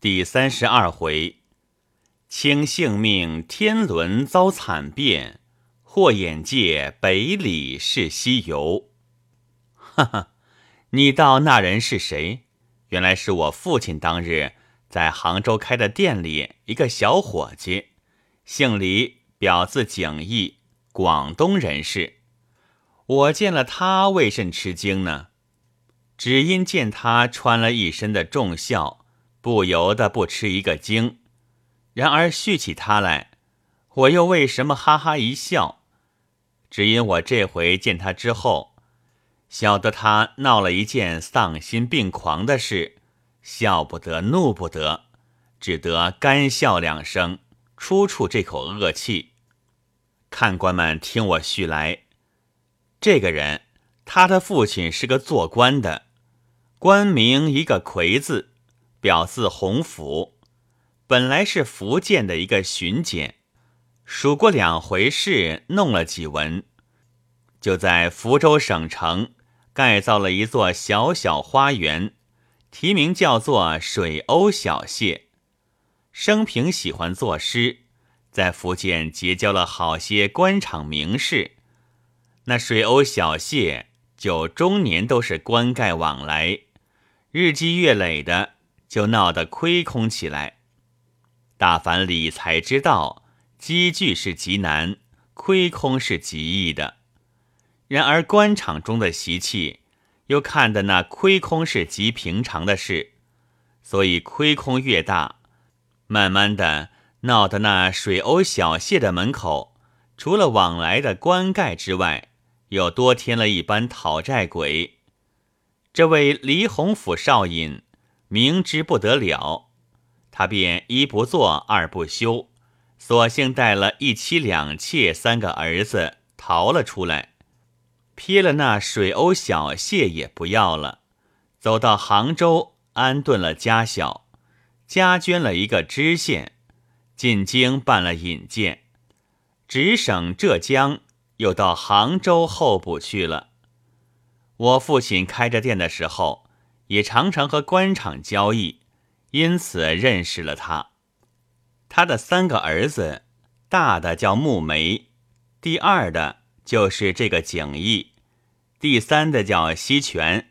第三十二回，卿性命天伦遭惨变，或眼界北里是西游。哈哈，你道那人是谁？原来是我父亲当日在杭州开的店里一个小伙计，姓李，表字景义，广东人士。我见了他，未甚吃惊呢，只因见他穿了一身的重孝。不由得不吃一个惊，然而续起他来，我又为什么哈哈一笑？只因我这回见他之后，晓得他闹了一件丧心病狂的事，笑不得，怒不得，只得干笑两声，出出这口恶气。看官们听我叙来，这个人，他的父亲是个做官的，官名一个魁字。表字洪福，本来是福建的一个巡检，数过两回事，弄了几文，就在福州省城盖造了一座小小花园，题名叫做水鸥小谢。生平喜欢作诗，在福建结交了好些官场名士。那水鸥小谢就终年都是官盖往来，日积月累的。就闹得亏空起来。大凡理财之道，积聚是极难，亏空是极易的。然而官场中的习气，又看得那亏空是极平常的事，所以亏空越大，慢慢的闹得那水鸥小谢的门口，除了往来的官盖之外，又多添了一班讨债鬼。这位黎洪府少尹。明知不得了，他便一不做二不休，索性带了一妻两妾三个儿子逃了出来，撇了那水鸥小谢也不要了，走到杭州安顿了家小，加捐了一个知县，进京办了引荐，直省浙江，又到杭州候补去了。我父亲开着店的时候。也常常和官场交易，因此认识了他。他的三个儿子，大的叫穆梅，第二的就是这个景逸，第三的叫西泉。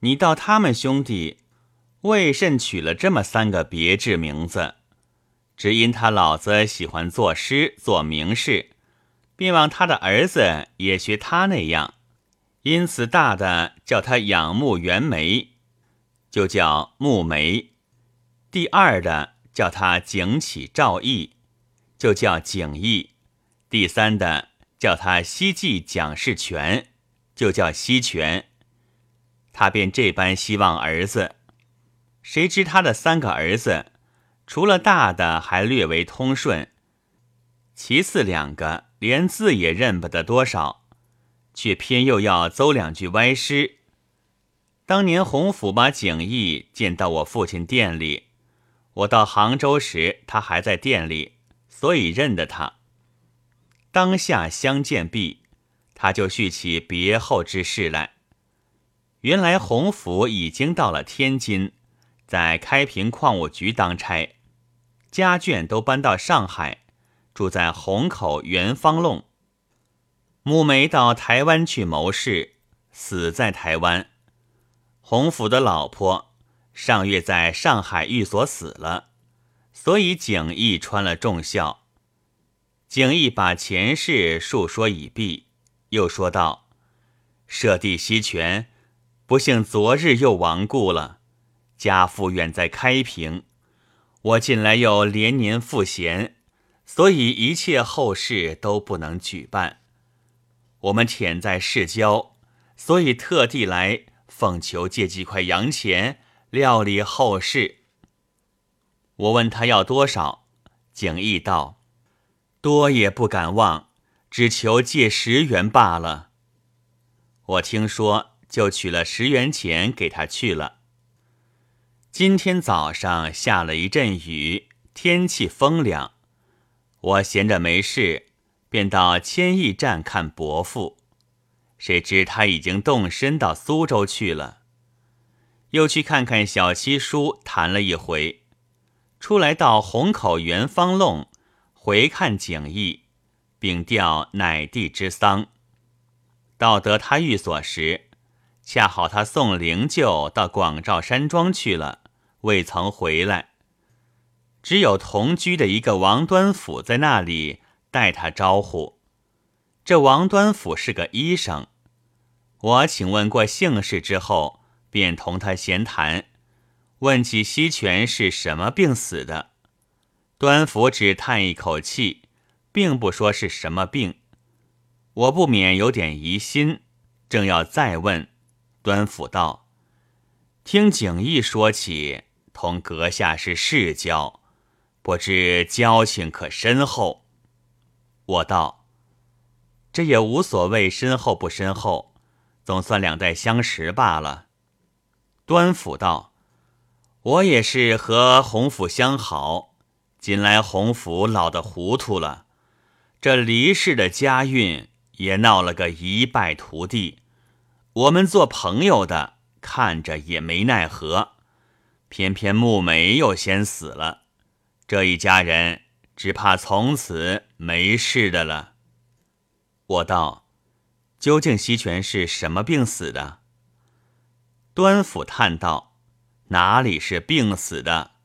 你道他们兄弟为甚取了这么三个别致名字？只因他老子喜欢作诗做名士，便望他的儿子也学他那样。因此，大的叫他仰慕袁枚，就叫慕梅；第二的叫他景起赵义，就叫景义；第三的叫他西记蒋士权，就叫西权。他便这般希望儿子。谁知他的三个儿子，除了大的还略为通顺，其次两个连字也认不得多少。却偏又要诌两句歪诗。当年洪府把景逸见到我父亲店里，我到杭州时，他还在店里，所以认得他。当下相见毕，他就叙起别后之事来。原来洪府已经到了天津，在开平矿务局当差，家眷都搬到上海，住在虹口元方弄。穆梅到台湾去谋事，死在台湾。洪府的老婆上月在上海寓所死了，所以景逸穿了重孝。景逸把前事述说已毕，又说道：“舍弟西泉，不幸昨日又亡故了。家父远在开平，我近来又连年赋闲，所以一切后事都不能举办。”我们潜在市郊，所以特地来奉求借几块洋钱料理后事。我问他要多少，景义道：“多也不敢忘，只求借十元罢了。”我听说，就取了十元钱给他去了。今天早上下了一阵雨，天气风凉，我闲着没事。便到千亿站看伯父，谁知他已经动身到苏州去了。又去看看小七叔，谈了一回，出来到虹口元芳弄，回看景义，并吊乃弟之丧。到得他寓所时，恰好他送灵柩到广照山庄去了，未曾回来。只有同居的一个王端甫在那里待他招呼。这王端甫是个医生，我请问过姓氏之后，便同他闲谈。问起西泉是什么病死的，端甫只叹一口气，并不说是什么病。我不免有点疑心，正要再问，端甫道：“听景义说起，同阁下是世交，不知交情可深厚？”我道：“这也无所谓深厚不深厚，总算两代相识罢了。”端甫道。我也是和洪府相好，近来洪府老得糊涂了，这离世的家运也闹了个一败涂地。我们做朋友的看着也没奈何，偏偏木梅又先死了，这一家人只怕从此没事的了。我道：究竟西泉是什么病死的？端府叹道。哪里是病死的，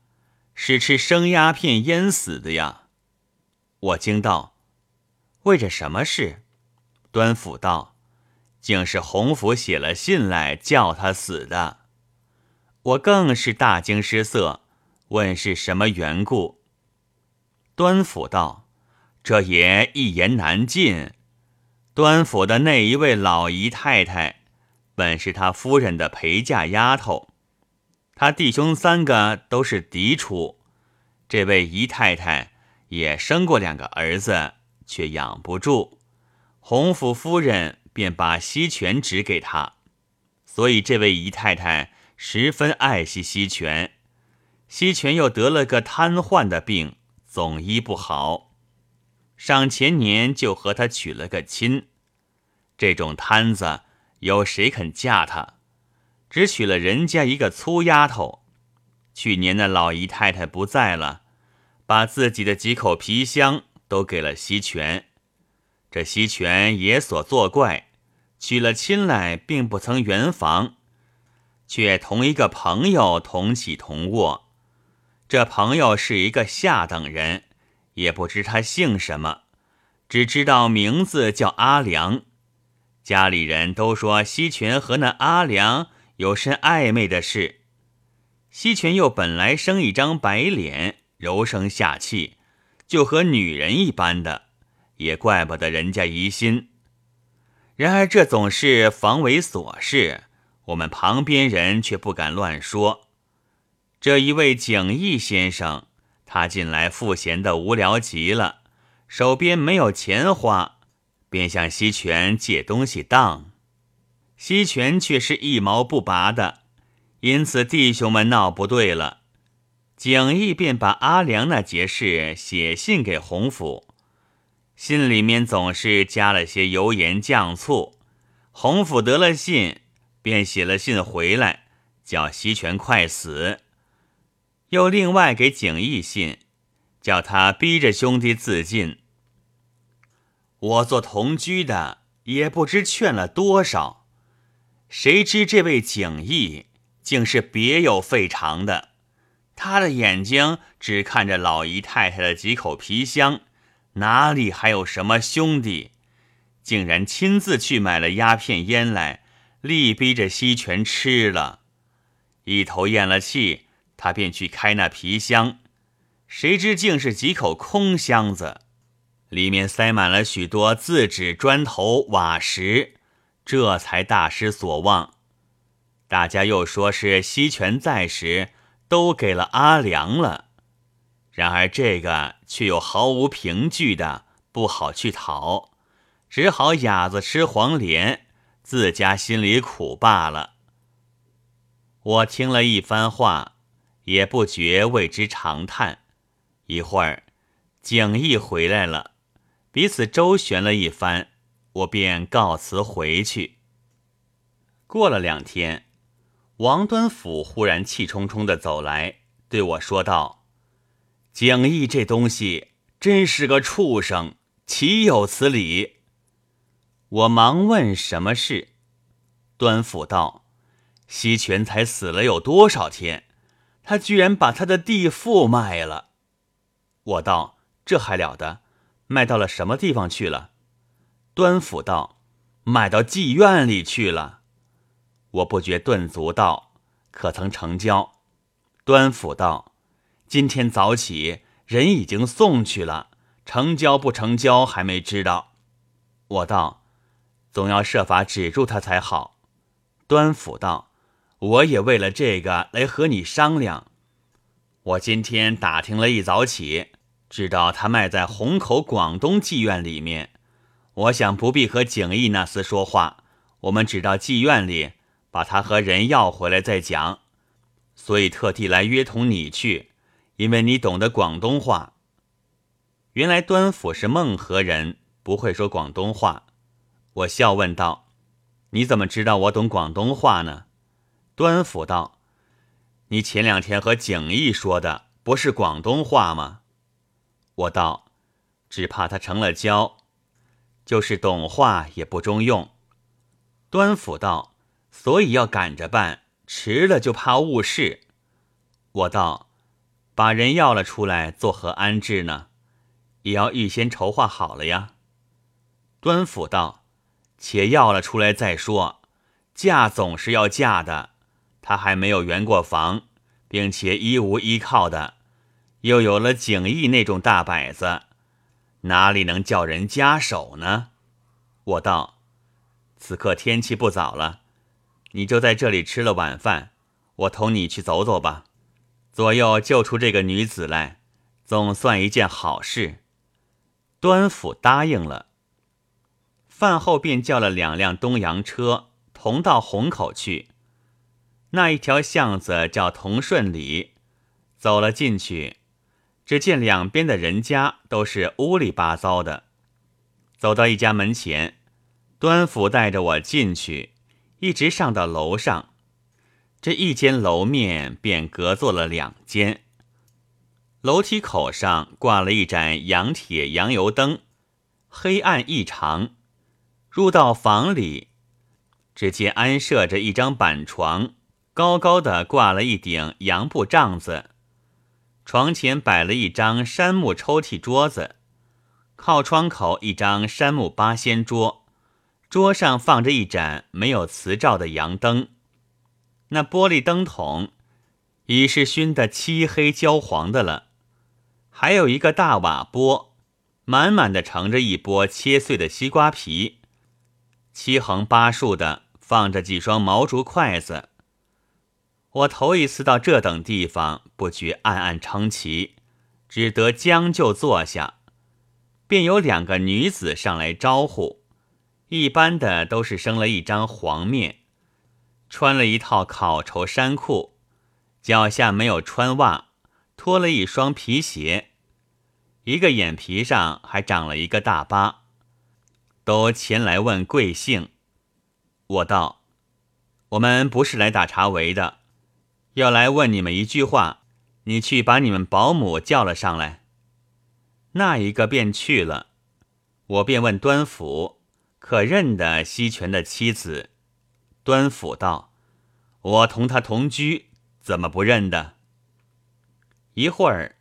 是吃生鸦片淹死的呀！我惊道：“为着什么事？”端府道：“竟是洪府写了信来叫他死的。”我更是大惊失色，问是什么缘故。端府道：“这也一言难尽。端府的那一位老姨太太，本是他夫人的陪嫁丫头。”他弟兄三个都是嫡出，这位姨太太也生过两个儿子，却养不住，洪府夫人便把西泉指给他，所以这位姨太太十分爱惜西泉。西泉又得了个瘫痪的病，总医不好，上前年就和他娶了个亲。这种摊子，有谁肯嫁他？只娶了人家一个粗丫头，去年那老姨太太不在了，把自己的几口皮箱都给了西泉。这西泉也所作怪，娶了亲来并不曾圆房，却同一个朋友同起同卧。这朋友是一个下等人，也不知他姓什么，只知道名字叫阿良。家里人都说西泉和那阿良。有甚暧昧的事，西泉又本来生一张白脸，柔声下气，就和女人一般的，也怪不得人家疑心。然而这总是防为琐事，我们旁边人却不敢乱说。这一位景逸先生，他近来赋闲的无聊极了，手边没有钱花，便向西泉借东西当。西泉却是一毛不拔的，因此弟兄们闹不对了。景义便把阿良那节事写信给洪府，信里面总是加了些油盐酱醋。洪府得了信，便写了信回来，叫西泉快死。又另外给景义信，叫他逼着兄弟自尽。我做同居的，也不知劝了多少。谁知这位景义竟是别有费尝的，他的眼睛只看着老姨太太的几口皮箱，哪里还有什么兄弟？竟然亲自去买了鸦片烟来，力逼着西泉吃了。一头咽了气，他便去开那皮箱，谁知竟是几口空箱子，里面塞满了许多字纸、砖头、瓦石。这才大失所望。大家又说是西泉在时都给了阿良了，然而这个却又毫无凭据的，不好去讨，只好哑子吃黄连，自家心里苦罢了。我听了一番话，也不觉为之长叹。一会儿，景逸回来了，彼此周旋了一番。我便告辞回去。过了两天，王端甫忽然气冲冲的走来，对我说道：“景逸这东西真是个畜生，岂有此理？我忙问什么事，端甫道：西泉才死了有多少天？他居然把他的地富卖了。我道：“这还了得？卖到了什么地方去了？”端府道：“卖到妓院里去了。”我不觉顿足道：“可曾成交？”端府道：“今天早起人已经送去了，成交不成交还没知道。”我道：“总要设法止住他才好。”端府道。我也为了这个来和你商量。我今天打听了一早起，知道他卖在虹口广东妓院里面。我想不必和景逸那厮说话，我们只到妓院里把他和人要回来再讲。所以特地来约同你去，因为你懂得广东话。原来端府是孟河人，不会说广东话。我笑问道：“你怎么知道我懂广东话呢？”端府道：“你前两天和景逸说的不是广东话吗？”我道：“只怕他成了娇，就是懂话也不中用。”端府道：“所以要赶着办，迟了就怕误事。”我道：“把人要了出来，作何安置呢？也要预先筹划好了呀。”端府道：“且要了出来再说，嫁总是要嫁的。”他还没有圆过房，并且一无依靠的，又有了景逸那种大摆子，哪里能叫人夹手呢？我道：“此刻天气不早了，你就在这里吃了晚饭，我同你去走走吧。左右救出这个女子来，总算一件好事。”端府答应了。饭后便叫了两辆东洋车，同到虹口去。那一条巷子叫同顺里，走了进去，只见两边的人家都是乌里八糟的。走到一家门前，端府带着我进去，一直上到楼上。这一间楼面便隔做了两间，楼梯口上挂了一盏洋铁洋油灯，黑暗异常。入到房里，只见安设着一张板床。高高的挂了一顶洋布帐子，床前摆了一张杉木抽屉桌子，靠窗口一张杉木八仙桌，桌上放着一盏没有瓷照的洋灯，那玻璃灯筒已是熏得漆黑焦黄的了，还有一个大瓦钵，满满的盛着一钵切碎的西瓜皮，七横八竖的放着几双毛竹筷子。我头一次到这等地方，不觉暗暗称奇，只得将就坐下。便有两个女子上来招呼，一般的都是生了一张黄面，穿了一套烤绸衫裤，脚下没有穿袜，脱了一双皮鞋，一个眼皮上还长了一个大疤，都前来问贵姓。我道：“我们不是来打茶围的。”要来问你们一句话，你去把你们保姆叫了上来。那一个便去了，我便问端府可认得西泉的妻子。端府道：“我同他同居，怎么不认得？”一会儿，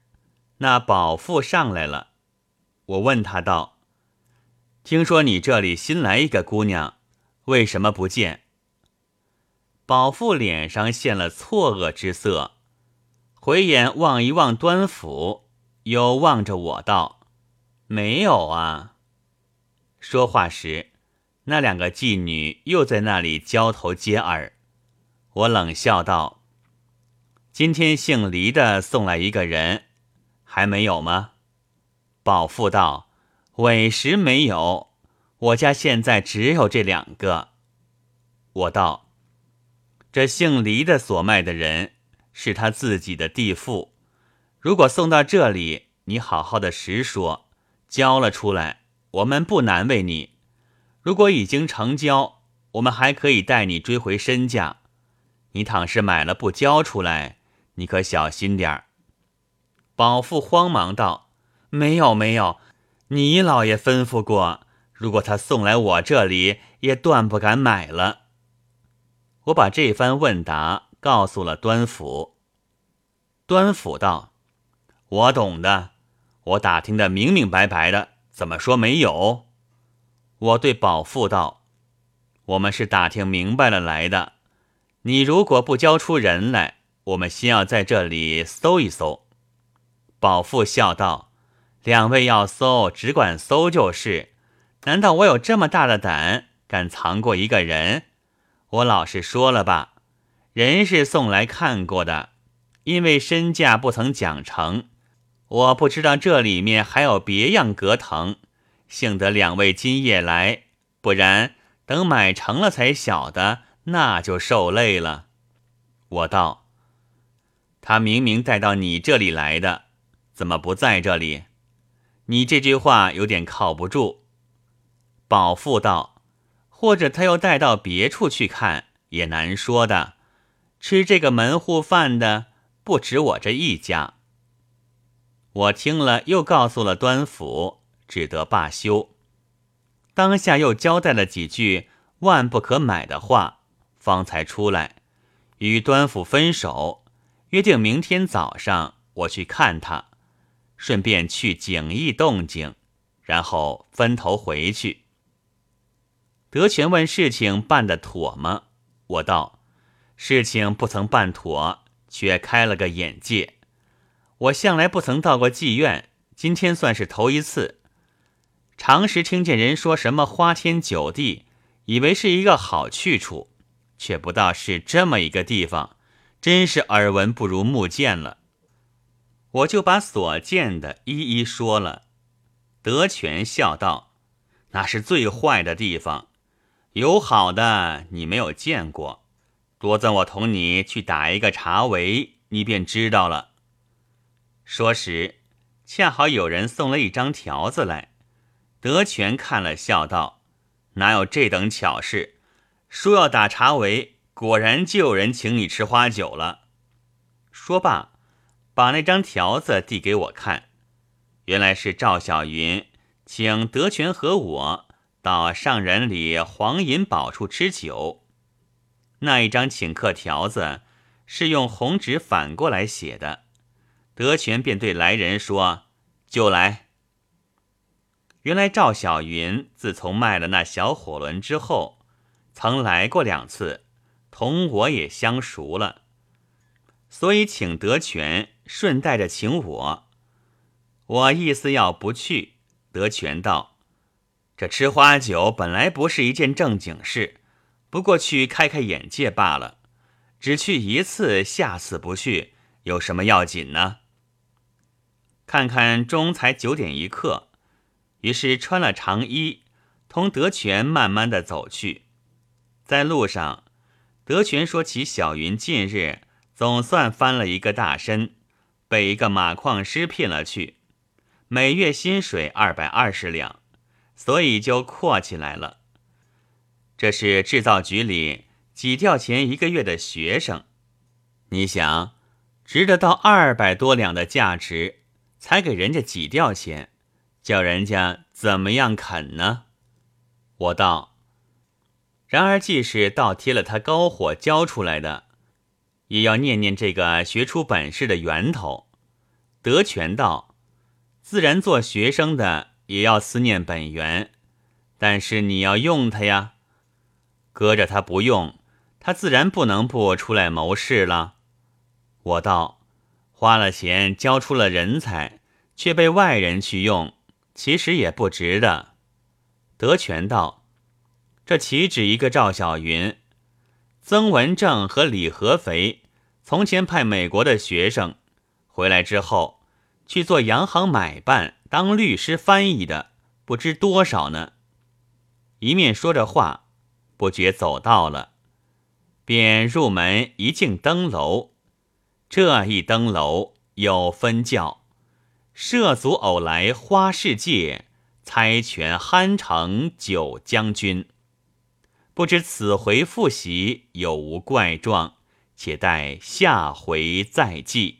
那保妇上来了，我问他道：“听说你这里新来一个姑娘，为什么不见？”宝富脸上现了错愕之色，回眼望一望端府，又望着我道：“没有啊。”说话时，那两个妓女又在那里交头接耳。我冷笑道：“今天姓黎的送来一个人，还没有吗？”宝富道：“委实没有，我家现在只有这两个。”我道。这姓黎的所卖的人是他自己的弟妇，如果送到这里，你好好的实说，交了出来，我们不难为你；如果已经成交，我们还可以带你追回身价。你倘是买了不交出来，你可小心点儿。保父慌忙道：“没有，没有，你老爷吩咐过，如果他送来我这里，也断不敢买了。”我把这番问答告诉了端府。端府道：“我懂的，我打听的明明白白的，怎么说没有？”我对保富道：“我们是打听明白了来的，你如果不交出人来，我们先要在这里搜一搜。”保富笑道：“两位要搜，只管搜就是。难道我有这么大的胆，敢藏过一个人？我老实说了吧，人是送来看过的，因为身价不曾讲成，我不知道这里面还有别样隔藤。幸得两位今夜来，不然等买成了才晓得，那就受累了。”我道：“他明明带到你这里来的。”怎么不在这里？你这句话有点靠不住。保父道：“或者他又带到别处去看，也难说的。吃这个门户饭的不止我这一家。”我听了，又告诉了端府，只得罢休。当下又交代了几句万不可买的话，方才出来，与端府分手，约定明天早上我去看他。顺便去景义动静，然后分头回去。德全问事情办得妥吗？我道：事情不曾办妥，却开了个眼界。我向来不曾到过妓院，今天算是头一次。常时听见人说什么花天酒地，以为是一个好去处，却不道是这么一个地方，真是耳闻不如目见了。我就把所见的一一说了。德全笑道：“那是最坏的地方，有好的你没有见过。多赠我同你去打一个茶围，你便知道了。”说时，恰好有人送了一张条子来。德全看了，笑道：“哪有这等巧事？说要打茶围，果然就有人请你吃花酒了。”说罢。把那张条子递给我看，原来是赵小云请德全和我到上人里黄银宝处吃酒。那一张请客条子是用红纸反过来写的。德全便对来人说：“就来。”原来赵小云自从卖了那小火轮之后，曾来过两次，同我也相熟了，所以请德全。顺带着请我，我意思要不去。德全道：“这吃花酒本来不是一件正经事，不过去开开眼界罢了。只去一次，下次不去，有什么要紧呢？”看看钟才九点一刻，于是穿了长衣，同德全慢慢的走去。在路上，德全说起小云近日总算翻了一个大身。被一个马矿师聘了去，每月薪水二百二十两，所以就阔起来了。这是制造局里挤掉钱一个月的学生，你想，值得到二百多两的价值，才给人家挤掉钱，叫人家怎么样肯呢？我道，然而即使倒贴了他高火教出来的。也要念念这个学出本事的源头。德全道，自然做学生的也要思念本源，但是你要用他呀，搁着他不用，他自然不能不出来谋事了。我道，花了钱教出了人才，却被外人去用，其实也不值得。德全道，这岂止一个赵小云？曾文正和李合肥从前派美国的学生回来之后，去做洋行买办，当律师翻译的不知多少呢。一面说着话，不觉走到了，便入门一进登楼。这一登楼有分教：涉足偶来花世界，猜拳酣城九将军。不知此回复习有无怪状，且待下回再记。